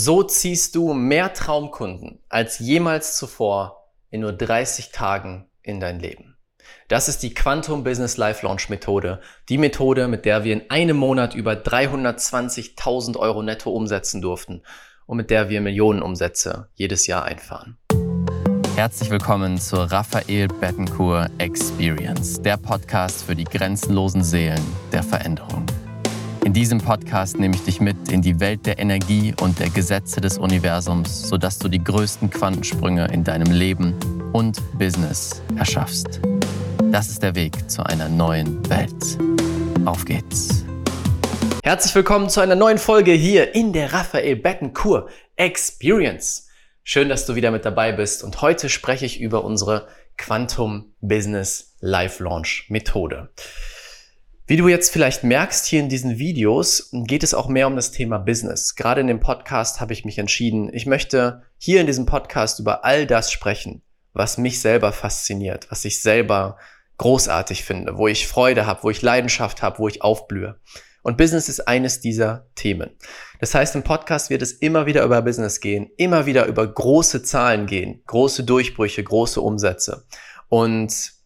So ziehst du mehr Traumkunden als jemals zuvor in nur 30 Tagen in dein Leben. Das ist die Quantum Business Life Launch Methode. Die Methode, mit der wir in einem Monat über 320.000 Euro netto umsetzen durften und mit der wir Millionenumsätze jedes Jahr einfahren. Herzlich willkommen zur Raphael Bettencourt Experience, der Podcast für die grenzenlosen Seelen der Veränderung. In diesem Podcast nehme ich dich mit in die Welt der Energie und der Gesetze des Universums, sodass du die größten Quantensprünge in deinem Leben und Business erschaffst. Das ist der Weg zu einer neuen Welt. Auf geht's. Herzlich willkommen zu einer neuen Folge hier in der Raphael Bettencourt Experience. Schön, dass du wieder mit dabei bist und heute spreche ich über unsere Quantum Business Live Launch Methode. Wie du jetzt vielleicht merkst hier in diesen Videos, geht es auch mehr um das Thema Business. Gerade in dem Podcast habe ich mich entschieden, ich möchte hier in diesem Podcast über all das sprechen, was mich selber fasziniert, was ich selber großartig finde, wo ich Freude habe, wo ich Leidenschaft habe, wo ich aufblühe. Und Business ist eines dieser Themen. Das heißt, im Podcast wird es immer wieder über Business gehen, immer wieder über große Zahlen gehen, große Durchbrüche, große Umsätze. Und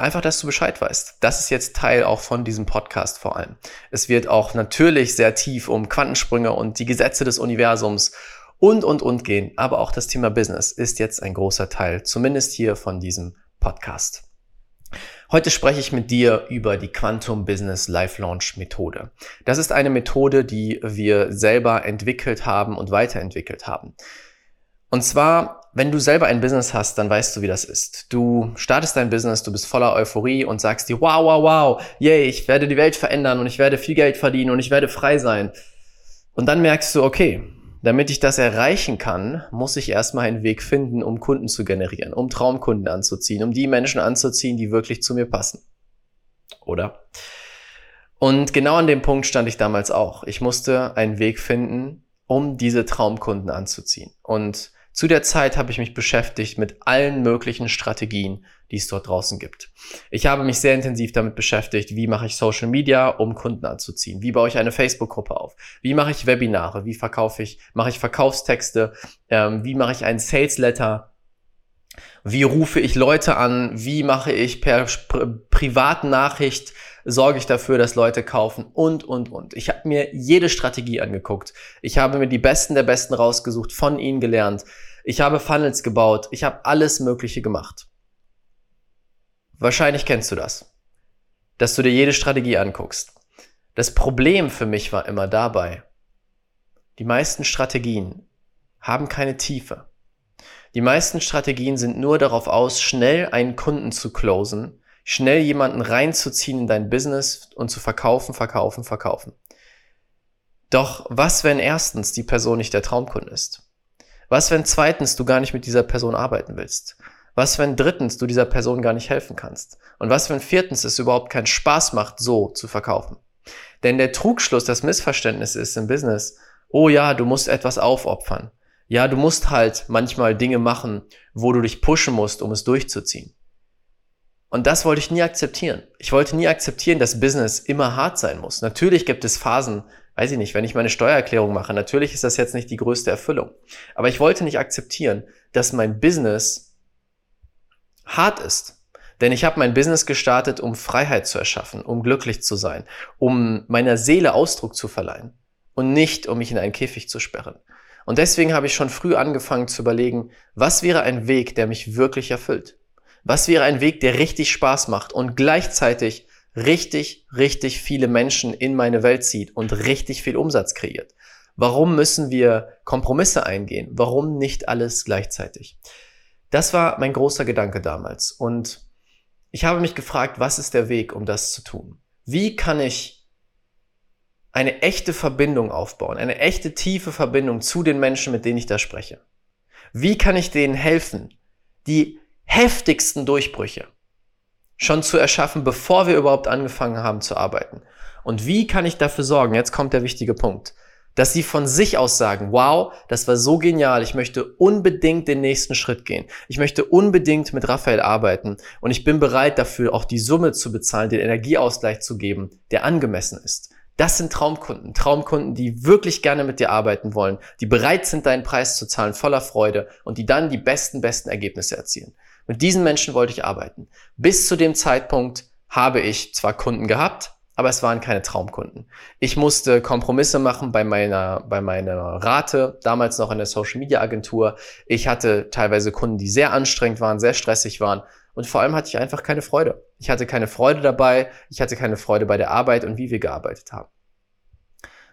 einfach, dass du Bescheid weißt. Das ist jetzt Teil auch von diesem Podcast vor allem. Es wird auch natürlich sehr tief um Quantensprünge und die Gesetze des Universums und, und, und gehen. Aber auch das Thema Business ist jetzt ein großer Teil, zumindest hier von diesem Podcast. Heute spreche ich mit dir über die Quantum Business Life Launch Methode. Das ist eine Methode, die wir selber entwickelt haben und weiterentwickelt haben. Und zwar wenn du selber ein Business hast, dann weißt du, wie das ist. Du startest dein Business, du bist voller Euphorie und sagst dir, wow, wow, wow, yay, ich werde die Welt verändern und ich werde viel Geld verdienen und ich werde frei sein. Und dann merkst du, okay, damit ich das erreichen kann, muss ich erstmal einen Weg finden, um Kunden zu generieren, um Traumkunden anzuziehen, um die Menschen anzuziehen, die wirklich zu mir passen. Oder? Und genau an dem Punkt stand ich damals auch. Ich musste einen Weg finden, um diese Traumkunden anzuziehen. Und zu der Zeit habe ich mich beschäftigt mit allen möglichen Strategien, die es dort draußen gibt. Ich habe mich sehr intensiv damit beschäftigt, wie mache ich Social Media, um Kunden anzuziehen? Wie baue ich eine Facebook-Gruppe auf? Wie mache ich Webinare? Wie verkaufe ich, mache ich Verkaufstexte? Ähm, wie mache ich einen Sales Letter? Wie rufe ich Leute an? Wie mache ich per Privatnachricht sorge ich dafür, dass Leute kaufen und, und, und. Ich habe mir jede Strategie angeguckt. Ich habe mir die Besten der Besten rausgesucht, von ihnen gelernt. Ich habe Funnels gebaut. Ich habe alles Mögliche gemacht. Wahrscheinlich kennst du das, dass du dir jede Strategie anguckst. Das Problem für mich war immer dabei, die meisten Strategien haben keine Tiefe. Die meisten Strategien sind nur darauf aus, schnell einen Kunden zu closen, schnell jemanden reinzuziehen in dein Business und zu verkaufen, verkaufen, verkaufen. Doch was, wenn erstens die Person nicht der Traumkunde ist? Was, wenn zweitens du gar nicht mit dieser Person arbeiten willst? Was, wenn drittens du dieser Person gar nicht helfen kannst? Und was, wenn viertens es überhaupt keinen Spaß macht, so zu verkaufen? Denn der Trugschluss, das Missverständnis ist im Business, oh ja, du musst etwas aufopfern. Ja, du musst halt manchmal Dinge machen, wo du dich pushen musst, um es durchzuziehen. Und das wollte ich nie akzeptieren. Ich wollte nie akzeptieren, dass Business immer hart sein muss. Natürlich gibt es Phasen, weiß ich nicht, wenn ich meine Steuererklärung mache, natürlich ist das jetzt nicht die größte Erfüllung. Aber ich wollte nicht akzeptieren, dass mein Business hart ist. Denn ich habe mein Business gestartet, um Freiheit zu erschaffen, um glücklich zu sein, um meiner Seele Ausdruck zu verleihen und nicht, um mich in einen Käfig zu sperren. Und deswegen habe ich schon früh angefangen zu überlegen, was wäre ein Weg, der mich wirklich erfüllt? Was wäre ein Weg, der richtig Spaß macht und gleichzeitig richtig, richtig viele Menschen in meine Welt zieht und richtig viel Umsatz kreiert? Warum müssen wir Kompromisse eingehen? Warum nicht alles gleichzeitig? Das war mein großer Gedanke damals. Und ich habe mich gefragt, was ist der Weg, um das zu tun? Wie kann ich eine echte Verbindung aufbauen, eine echte tiefe Verbindung zu den Menschen, mit denen ich da spreche? Wie kann ich denen helfen, die heftigsten Durchbrüche schon zu erschaffen, bevor wir überhaupt angefangen haben zu arbeiten. Und wie kann ich dafür sorgen, jetzt kommt der wichtige Punkt, dass sie von sich aus sagen, wow, das war so genial, ich möchte unbedingt den nächsten Schritt gehen. Ich möchte unbedingt mit Raphael arbeiten und ich bin bereit dafür auch die Summe zu bezahlen, den Energieausgleich zu geben, der angemessen ist. Das sind Traumkunden. Traumkunden, die wirklich gerne mit dir arbeiten wollen, die bereit sind, deinen Preis zu zahlen, voller Freude und die dann die besten, besten Ergebnisse erzielen. Mit diesen Menschen wollte ich arbeiten. Bis zu dem Zeitpunkt habe ich zwar Kunden gehabt, aber es waren keine Traumkunden. Ich musste Kompromisse machen bei meiner, bei meiner Rate, damals noch in der Social Media Agentur. Ich hatte teilweise Kunden, die sehr anstrengend waren, sehr stressig waren. Und vor allem hatte ich einfach keine Freude. Ich hatte keine Freude dabei. Ich hatte keine Freude bei der Arbeit und wie wir gearbeitet haben.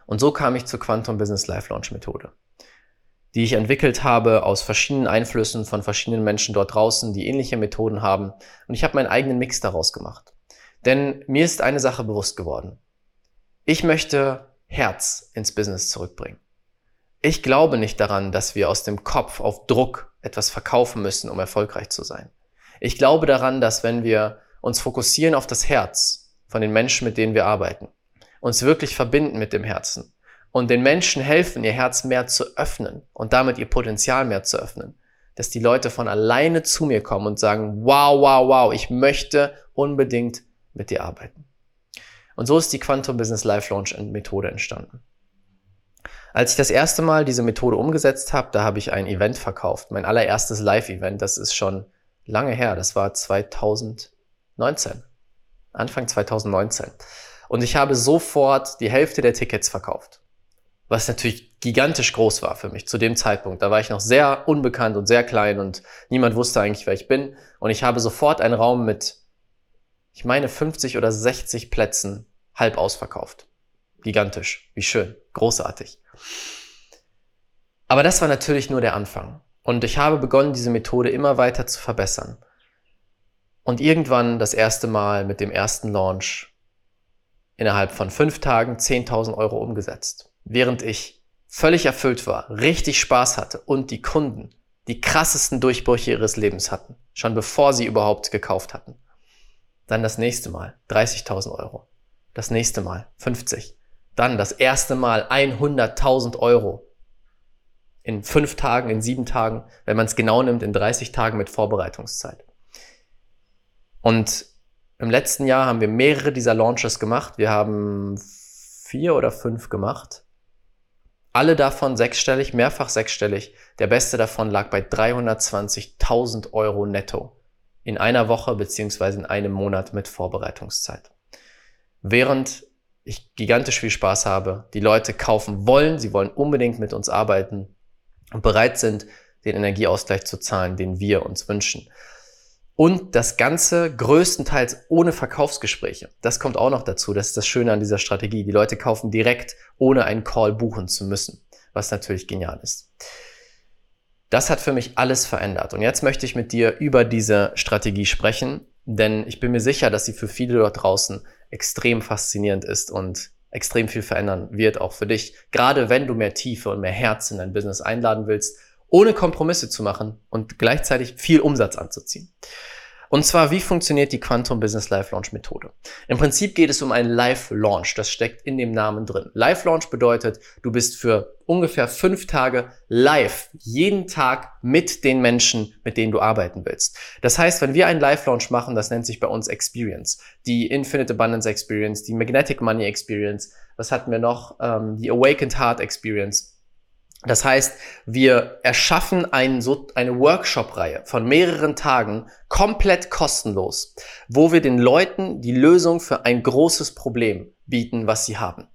Und so kam ich zur Quantum Business Life Launch Methode, die ich entwickelt habe aus verschiedenen Einflüssen von verschiedenen Menschen dort draußen, die ähnliche Methoden haben. Und ich habe meinen eigenen Mix daraus gemacht. Denn mir ist eine Sache bewusst geworden. Ich möchte Herz ins Business zurückbringen. Ich glaube nicht daran, dass wir aus dem Kopf auf Druck etwas verkaufen müssen, um erfolgreich zu sein. Ich glaube daran, dass wenn wir uns fokussieren auf das Herz von den Menschen, mit denen wir arbeiten, uns wirklich verbinden mit dem Herzen und den Menschen helfen, ihr Herz mehr zu öffnen und damit ihr Potenzial mehr zu öffnen, dass die Leute von alleine zu mir kommen und sagen, wow, wow, wow, ich möchte unbedingt mit dir arbeiten. Und so ist die Quantum Business Life Launch Methode entstanden. Als ich das erste Mal diese Methode umgesetzt habe, da habe ich ein Event verkauft, mein allererstes Live-Event. Das ist schon lange her. Das war 2019, Anfang 2019. Und ich habe sofort die Hälfte der Tickets verkauft, was natürlich gigantisch groß war für mich zu dem Zeitpunkt. Da war ich noch sehr unbekannt und sehr klein und niemand wusste eigentlich, wer ich bin. Und ich habe sofort einen Raum mit ich meine 50 oder 60 Plätzen halb ausverkauft. Gigantisch. Wie schön. Großartig. Aber das war natürlich nur der Anfang. Und ich habe begonnen, diese Methode immer weiter zu verbessern. Und irgendwann das erste Mal mit dem ersten Launch innerhalb von fünf Tagen 10.000 Euro umgesetzt. Während ich völlig erfüllt war, richtig Spaß hatte und die Kunden die krassesten Durchbrüche ihres Lebens hatten, schon bevor sie überhaupt gekauft hatten. Dann das nächste Mal 30.000 Euro. Das nächste Mal 50. Dann das erste Mal 100.000 Euro. In fünf Tagen, in sieben Tagen, wenn man es genau nimmt, in 30 Tagen mit Vorbereitungszeit. Und im letzten Jahr haben wir mehrere dieser Launches gemacht. Wir haben vier oder fünf gemacht. Alle davon sechsstellig, mehrfach sechsstellig. Der beste davon lag bei 320.000 Euro netto in einer Woche beziehungsweise in einem Monat mit Vorbereitungszeit. Während ich gigantisch viel Spaß habe, die Leute kaufen wollen, sie wollen unbedingt mit uns arbeiten und bereit sind, den Energieausgleich zu zahlen, den wir uns wünschen. Und das Ganze größtenteils ohne Verkaufsgespräche. Das kommt auch noch dazu. Das ist das Schöne an dieser Strategie. Die Leute kaufen direkt, ohne einen Call buchen zu müssen, was natürlich genial ist. Das hat für mich alles verändert. Und jetzt möchte ich mit dir über diese Strategie sprechen, denn ich bin mir sicher, dass sie für viele dort draußen extrem faszinierend ist und extrem viel verändern wird, auch für dich. Gerade wenn du mehr Tiefe und mehr Herz in dein Business einladen willst, ohne Kompromisse zu machen und gleichzeitig viel Umsatz anzuziehen. Und zwar, wie funktioniert die Quantum Business Live Launch Methode? Im Prinzip geht es um einen Live Launch. Das steckt in dem Namen drin. Live Launch bedeutet, du bist für ungefähr fünf Tage live, jeden Tag mit den Menschen, mit denen du arbeiten willst. Das heißt, wenn wir einen Live Launch machen, das nennt sich bei uns Experience. Die Infinite Abundance Experience, die Magnetic Money Experience. Was hatten wir noch? Ähm, die Awakened Heart Experience das heißt, wir erschaffen ein, so, eine Workshop-Reihe von mehreren Tagen komplett kostenlos, wo wir den Leuten die Lösung für ein großes Problem bieten, was sie haben.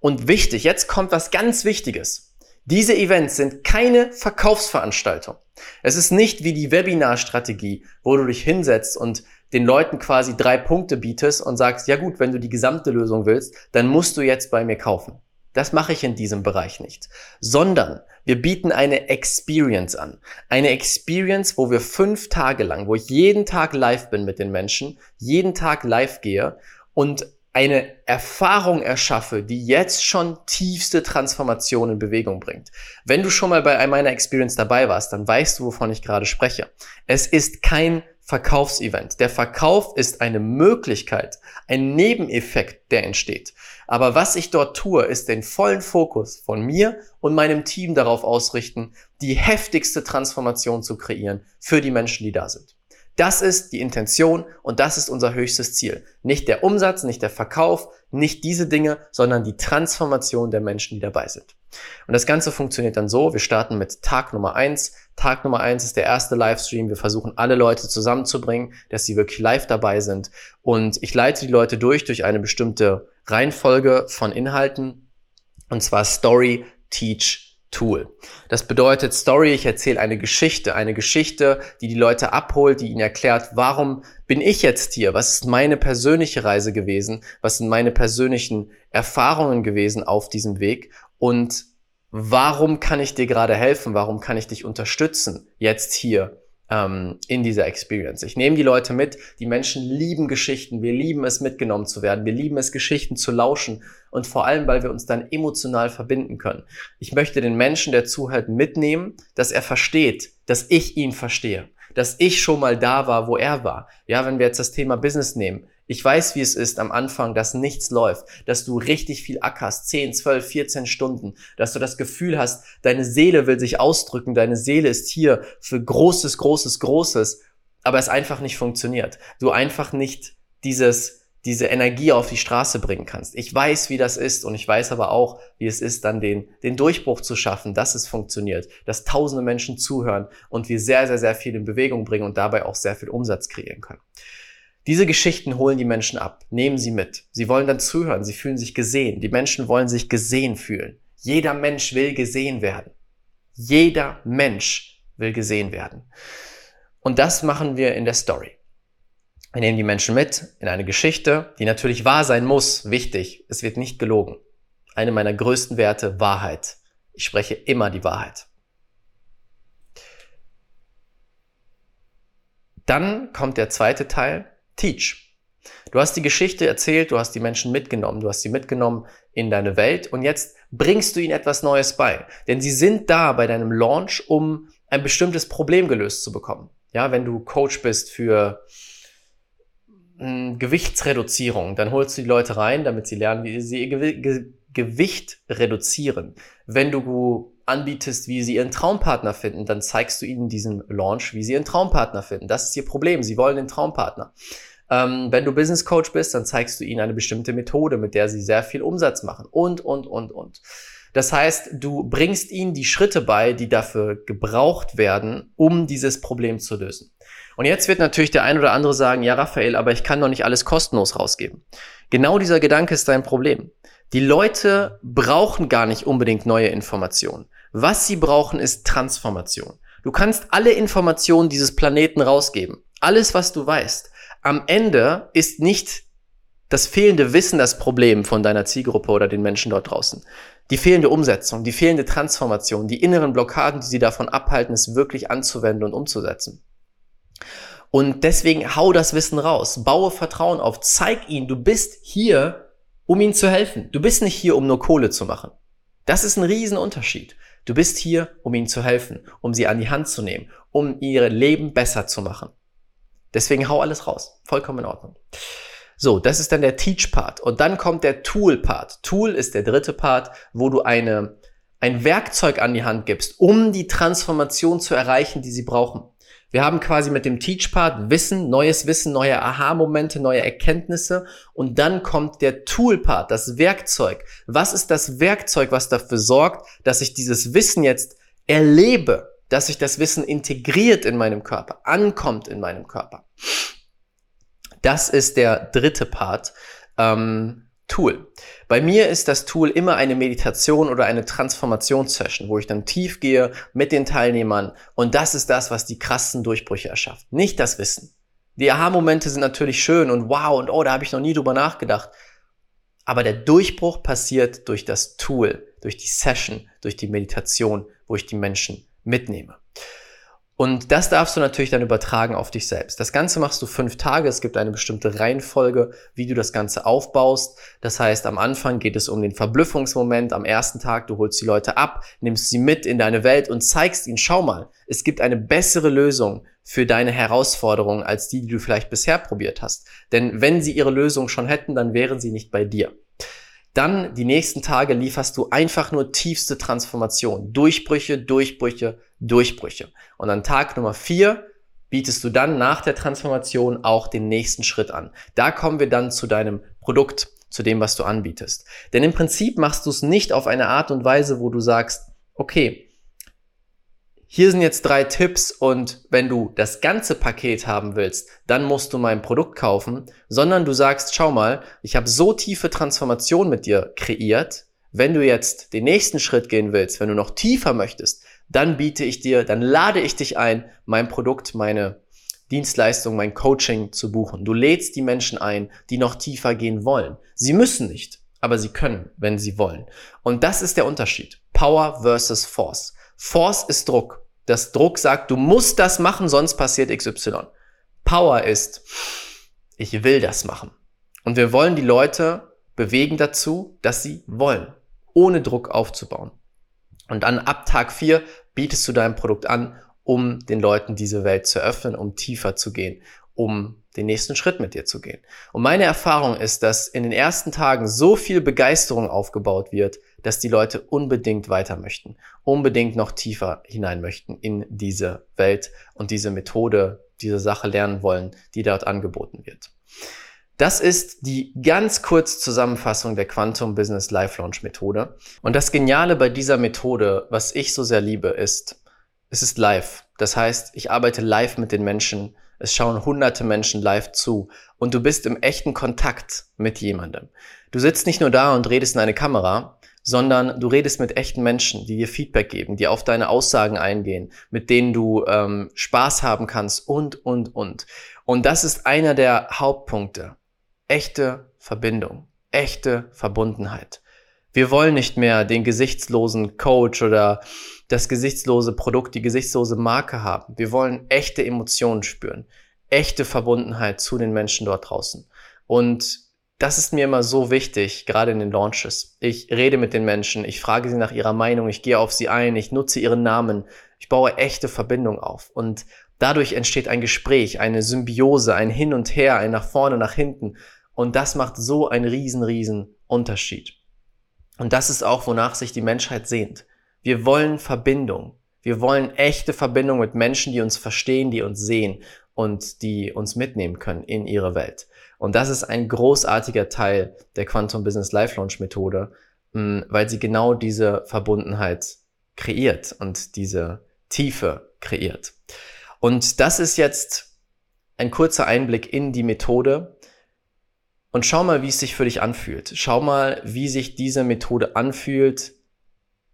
Und wichtig, jetzt kommt was ganz Wichtiges. Diese Events sind keine Verkaufsveranstaltung. Es ist nicht wie die Webinar-Strategie, wo du dich hinsetzt und den Leuten quasi drei Punkte bietest und sagst, ja gut, wenn du die gesamte Lösung willst, dann musst du jetzt bei mir kaufen. Das mache ich in diesem Bereich nicht, sondern wir bieten eine Experience an. Eine Experience, wo wir fünf Tage lang, wo ich jeden Tag live bin mit den Menschen, jeden Tag live gehe und eine Erfahrung erschaffe, die jetzt schon tiefste Transformation in Bewegung bringt. Wenn du schon mal bei meiner Experience dabei warst, dann weißt du, wovon ich gerade spreche. Es ist kein Verkaufsevent. Der Verkauf ist eine Möglichkeit, ein Nebeneffekt, der entsteht. Aber was ich dort tue, ist den vollen Fokus von mir und meinem Team darauf ausrichten, die heftigste Transformation zu kreieren für die Menschen, die da sind. Das ist die Intention und das ist unser höchstes Ziel. Nicht der Umsatz, nicht der Verkauf, nicht diese Dinge, sondern die Transformation der Menschen, die dabei sind. Und das Ganze funktioniert dann so, wir starten mit Tag Nummer eins. Tag Nummer eins ist der erste Livestream. Wir versuchen alle Leute zusammenzubringen, dass sie wirklich live dabei sind. Und ich leite die Leute durch, durch eine bestimmte Reihenfolge von Inhalten. Und zwar Story, Teach, Tool. Das bedeutet Story, ich erzähle eine Geschichte, eine Geschichte, die die Leute abholt, die ihnen erklärt, warum bin ich jetzt hier? Was ist meine persönliche Reise gewesen? Was sind meine persönlichen Erfahrungen gewesen auf diesem Weg? Und warum kann ich dir gerade helfen? Warum kann ich dich unterstützen jetzt hier ähm, in dieser Experience. Ich nehme die Leute mit. Die Menschen lieben Geschichten. Wir lieben es, mitgenommen zu werden. Wir lieben es, Geschichten zu lauschen. Und vor allem, weil wir uns dann emotional verbinden können. Ich möchte den Menschen, der zuhört, mitnehmen, dass er versteht, dass ich ihn verstehe. Dass ich schon mal da war, wo er war. Ja, wenn wir jetzt das Thema Business nehmen. Ich weiß, wie es ist am Anfang, dass nichts läuft, dass du richtig viel ackerst, 10, 12, 14 Stunden, dass du das Gefühl hast, deine Seele will sich ausdrücken, deine Seele ist hier für Großes, Großes, Großes, aber es einfach nicht funktioniert. Du einfach nicht dieses, diese Energie auf die Straße bringen kannst. Ich weiß, wie das ist und ich weiß aber auch, wie es ist, dann den, den Durchbruch zu schaffen, dass es funktioniert, dass tausende Menschen zuhören und wir sehr, sehr, sehr viel in Bewegung bringen und dabei auch sehr viel Umsatz kreieren können. Diese Geschichten holen die Menschen ab, nehmen sie mit. Sie wollen dann zuhören, sie fühlen sich gesehen. Die Menschen wollen sich gesehen fühlen. Jeder Mensch will gesehen werden. Jeder Mensch will gesehen werden. Und das machen wir in der Story. Wir nehmen die Menschen mit in eine Geschichte, die natürlich wahr sein muss. Wichtig, es wird nicht gelogen. Eine meiner größten Werte, Wahrheit. Ich spreche immer die Wahrheit. Dann kommt der zweite Teil, Teach. Du hast die Geschichte erzählt, du hast die Menschen mitgenommen, du hast sie mitgenommen in deine Welt und jetzt bringst du ihnen etwas Neues bei. Denn sie sind da bei deinem Launch, um ein bestimmtes Problem gelöst zu bekommen. Ja, wenn du Coach bist für hm, Gewichtsreduzierung, dann holst du die Leute rein, damit sie lernen, wie sie ihr Ge Gewicht reduzieren. Wenn du anbietest, wie sie ihren Traumpartner finden, dann zeigst du ihnen diesen Launch, wie sie ihren Traumpartner finden. Das ist ihr Problem. Sie wollen den Traumpartner. Ähm, wenn du Business Coach bist, dann zeigst du ihnen eine bestimmte Methode, mit der sie sehr viel Umsatz machen und, und, und, und. Das heißt, du bringst ihnen die Schritte bei, die dafür gebraucht werden, um dieses Problem zu lösen. Und jetzt wird natürlich der ein oder andere sagen, ja, Raphael, aber ich kann doch nicht alles kostenlos rausgeben. Genau dieser Gedanke ist dein Problem. Die Leute brauchen gar nicht unbedingt neue Informationen. Was sie brauchen, ist Transformation. Du kannst alle Informationen dieses Planeten rausgeben. Alles, was du weißt. Am Ende ist nicht das fehlende Wissen das Problem von deiner Zielgruppe oder den Menschen dort draußen. Die fehlende Umsetzung, die fehlende Transformation, die inneren Blockaden, die sie davon abhalten, es wirklich anzuwenden und umzusetzen. Und deswegen hau das Wissen raus, baue Vertrauen auf, zeig ihnen, du bist hier, um ihnen zu helfen. Du bist nicht hier, um nur Kohle zu machen. Das ist ein Riesenunterschied. Du bist hier, um ihnen zu helfen, um sie an die Hand zu nehmen, um ihr Leben besser zu machen. Deswegen hau alles raus. Vollkommen in Ordnung. So, das ist dann der Teach-Part. Und dann kommt der Tool-Part. Tool ist der dritte Part, wo du eine, ein Werkzeug an die Hand gibst, um die Transformation zu erreichen, die sie brauchen. Wir haben quasi mit dem Teach-Part Wissen, neues Wissen, neue Aha-Momente, neue Erkenntnisse und dann kommt der Tool-Part, das Werkzeug. Was ist das Werkzeug, was dafür sorgt, dass ich dieses Wissen jetzt erlebe, dass sich das Wissen integriert in meinem Körper, ankommt in meinem Körper? Das ist der dritte Part. Ähm, Tool. Bei mir ist das Tool immer eine Meditation oder eine Transformationssession, wo ich dann tief gehe mit den Teilnehmern und das ist das, was die krassen Durchbrüche erschafft. Nicht das Wissen. Die Aha-Momente sind natürlich schön und wow und oh, da habe ich noch nie drüber nachgedacht. Aber der Durchbruch passiert durch das Tool, durch die Session, durch die Meditation, wo ich die Menschen mitnehme. Und das darfst du natürlich dann übertragen auf dich selbst. Das Ganze machst du fünf Tage. Es gibt eine bestimmte Reihenfolge, wie du das Ganze aufbaust. Das heißt, am Anfang geht es um den Verblüffungsmoment. Am ersten Tag, du holst die Leute ab, nimmst sie mit in deine Welt und zeigst ihnen, schau mal, es gibt eine bessere Lösung für deine Herausforderungen als die, die du vielleicht bisher probiert hast. Denn wenn sie ihre Lösung schon hätten, dann wären sie nicht bei dir. Dann die nächsten Tage lieferst du einfach nur tiefste Transformation. Durchbrüche, Durchbrüche, Durchbrüche. Und an Tag Nummer vier bietest du dann nach der Transformation auch den nächsten Schritt an. Da kommen wir dann zu deinem Produkt, zu dem, was du anbietest. Denn im Prinzip machst du es nicht auf eine Art und Weise, wo du sagst, okay, hier sind jetzt drei Tipps und wenn du das ganze Paket haben willst, dann musst du mein Produkt kaufen, sondern du sagst, schau mal, ich habe so tiefe Transformation mit dir kreiert, wenn du jetzt den nächsten Schritt gehen willst, wenn du noch tiefer möchtest, dann biete ich dir, dann lade ich dich ein, mein Produkt, meine Dienstleistung, mein Coaching zu buchen. Du lädst die Menschen ein, die noch tiefer gehen wollen. Sie müssen nicht, aber sie können, wenn sie wollen. Und das ist der Unterschied. Power versus Force. Force ist Druck. Das Druck sagt, du musst das machen, sonst passiert XY. Power ist, ich will das machen. Und wir wollen die Leute bewegen dazu, dass sie wollen, ohne Druck aufzubauen. Und dann ab Tag vier bietest du dein Produkt an, um den Leuten diese Welt zu öffnen, um tiefer zu gehen, um den nächsten Schritt mit dir zu gehen. Und meine Erfahrung ist, dass in den ersten Tagen so viel Begeisterung aufgebaut wird, dass die Leute unbedingt weiter möchten, unbedingt noch tiefer hinein möchten in diese Welt und diese Methode, diese Sache lernen wollen, die dort angeboten wird. Das ist die ganz kurz Zusammenfassung der Quantum Business Life Launch Methode. Und das Geniale bei dieser Methode, was ich so sehr liebe, ist, es ist live. Das heißt, ich arbeite live mit den Menschen. Es schauen hunderte Menschen live zu und du bist im echten Kontakt mit jemandem. Du sitzt nicht nur da und redest in eine Kamera, sondern du redest mit echten Menschen, die dir Feedback geben, die auf deine Aussagen eingehen, mit denen du ähm, Spaß haben kannst und, und, und. Und das ist einer der Hauptpunkte. Echte Verbindung, echte Verbundenheit. Wir wollen nicht mehr den gesichtslosen Coach oder das gesichtslose Produkt, die gesichtslose Marke haben. Wir wollen echte Emotionen spüren, echte Verbundenheit zu den Menschen dort draußen. Und das ist mir immer so wichtig, gerade in den Launches. Ich rede mit den Menschen, ich frage sie nach ihrer Meinung, ich gehe auf sie ein, ich nutze ihren Namen, ich baue echte Verbindung auf. Und dadurch entsteht ein Gespräch, eine Symbiose, ein Hin und Her, ein nach vorne, nach hinten. Und das macht so einen riesen, riesen Unterschied. Und das ist auch, wonach sich die Menschheit sehnt. Wir wollen Verbindung. Wir wollen echte Verbindung mit Menschen, die uns verstehen, die uns sehen und die uns mitnehmen können in ihre Welt. Und das ist ein großartiger Teil der Quantum Business Life Launch Methode, mm, weil sie genau diese Verbundenheit kreiert und diese Tiefe kreiert. Und das ist jetzt ein kurzer Einblick in die Methode. Und schau mal, wie es sich für dich anfühlt. Schau mal, wie sich diese Methode anfühlt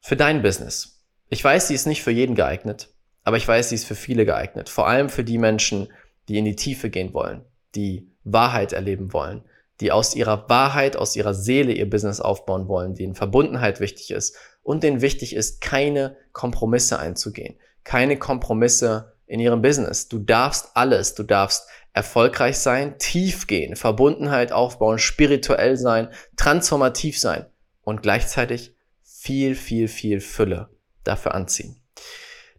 für dein Business. Ich weiß, sie ist nicht für jeden geeignet, aber ich weiß, sie ist für viele geeignet. Vor allem für die Menschen, die in die Tiefe gehen wollen, die Wahrheit erleben wollen, die aus ihrer Wahrheit, aus ihrer Seele ihr Business aufbauen wollen, denen Verbundenheit wichtig ist und denen wichtig ist, keine Kompromisse einzugehen, keine Kompromisse in ihrem Business. Du darfst alles, du darfst erfolgreich sein, tief gehen, Verbundenheit aufbauen, spirituell sein, transformativ sein und gleichzeitig viel, viel, viel Fülle dafür anziehen.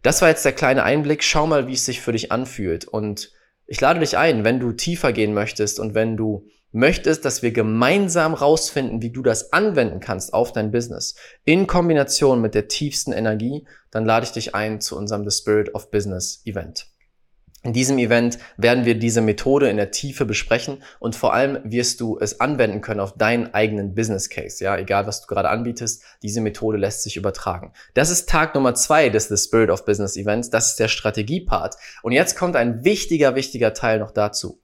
Das war jetzt der kleine Einblick. Schau mal, wie es sich für dich anfühlt und ich lade dich ein, wenn du tiefer gehen möchtest und wenn du möchtest, dass wir gemeinsam rausfinden, wie du das anwenden kannst auf dein Business in Kombination mit der tiefsten Energie, dann lade ich dich ein zu unserem The Spirit of Business Event. In diesem Event werden wir diese Methode in der Tiefe besprechen und vor allem wirst du es anwenden können auf deinen eigenen Business Case. Ja, egal was du gerade anbietest, diese Methode lässt sich übertragen. Das ist Tag Nummer zwei des The Spirit of Business Events. Das ist der Strategiepart. Und jetzt kommt ein wichtiger, wichtiger Teil noch dazu.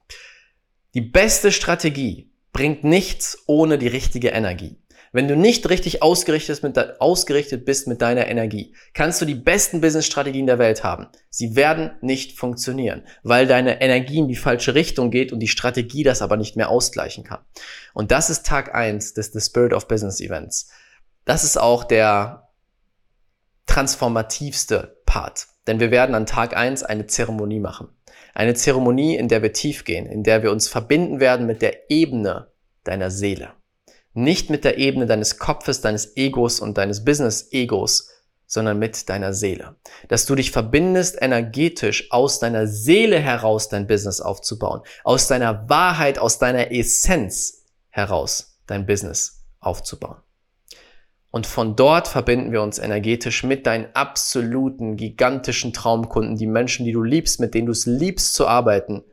Die beste Strategie bringt nichts ohne die richtige Energie. Wenn du nicht richtig ausgerichtet, mit, ausgerichtet bist mit deiner Energie, kannst du die besten Business-Strategien der Welt haben. Sie werden nicht funktionieren, weil deine Energie in die falsche Richtung geht und die Strategie das aber nicht mehr ausgleichen kann. Und das ist Tag eins des The Spirit of Business Events. Das ist auch der transformativste Part. Denn wir werden an Tag eins eine Zeremonie machen. Eine Zeremonie, in der wir tief gehen, in der wir uns verbinden werden mit der Ebene deiner Seele. Nicht mit der Ebene deines Kopfes, deines Egos und deines Business-Egos, sondern mit deiner Seele. Dass du dich verbindest, energetisch aus deiner Seele heraus dein Business aufzubauen, aus deiner Wahrheit, aus deiner Essenz heraus dein Business aufzubauen. Und von dort verbinden wir uns energetisch mit deinen absoluten, gigantischen Traumkunden, die Menschen, die du liebst, mit denen du es liebst zu arbeiten.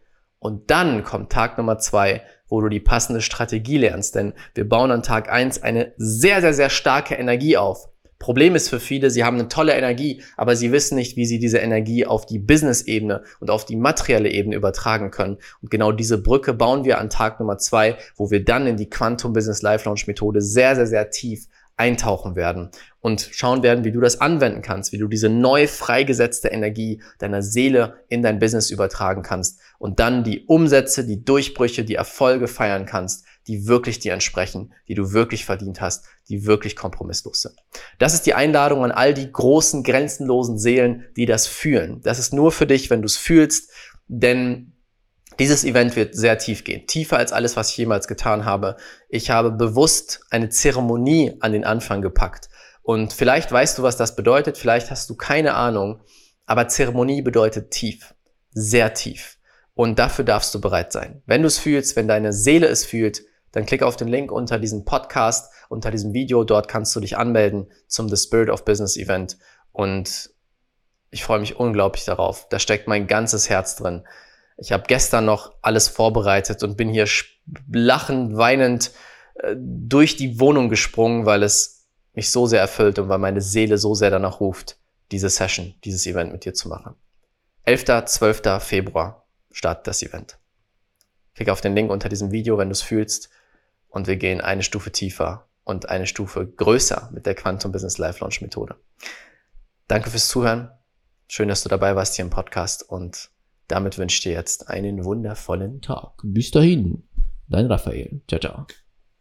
Und dann kommt Tag Nummer zwei, wo du die passende Strategie lernst. Denn wir bauen an Tag eins eine sehr, sehr, sehr starke Energie auf. Problem ist für viele, sie haben eine tolle Energie, aber sie wissen nicht, wie sie diese Energie auf die Business-Ebene und auf die materielle Ebene übertragen können. Und genau diese Brücke bauen wir an Tag Nummer zwei, wo wir dann in die Quantum Business Life Launch Methode sehr, sehr, sehr tief eintauchen werden und schauen werden, wie du das anwenden kannst, wie du diese neu freigesetzte Energie deiner Seele in dein Business übertragen kannst und dann die Umsätze, die Durchbrüche, die Erfolge feiern kannst, die wirklich dir entsprechen, die du wirklich verdient hast, die wirklich kompromisslos sind. Das ist die Einladung an all die großen, grenzenlosen Seelen, die das fühlen. Das ist nur für dich, wenn du es fühlst, denn dieses Event wird sehr tief gehen, tiefer als alles, was ich jemals getan habe. Ich habe bewusst eine Zeremonie an den Anfang gepackt. Und vielleicht weißt du, was das bedeutet, vielleicht hast du keine Ahnung, aber Zeremonie bedeutet tief, sehr tief. Und dafür darfst du bereit sein. Wenn du es fühlst, wenn deine Seele es fühlt, dann klick auf den Link unter diesem Podcast, unter diesem Video. Dort kannst du dich anmelden zum The Spirit of Business Event. Und ich freue mich unglaublich darauf. Da steckt mein ganzes Herz drin. Ich habe gestern noch alles vorbereitet und bin hier lachend, weinend äh, durch die Wohnung gesprungen, weil es mich so sehr erfüllt und weil meine Seele so sehr danach ruft, diese Session, dieses Event mit dir zu machen. 11. 12. Februar startet das Event. Klick auf den Link unter diesem Video, wenn du es fühlst und wir gehen eine Stufe tiefer und eine Stufe größer mit der Quantum Business Life Launch Methode. Danke fürs Zuhören. Schön, dass du dabei warst hier im Podcast und damit wünsche ich dir jetzt einen wundervollen Tag. Bis dahin, dein Raphael. Ciao, ciao.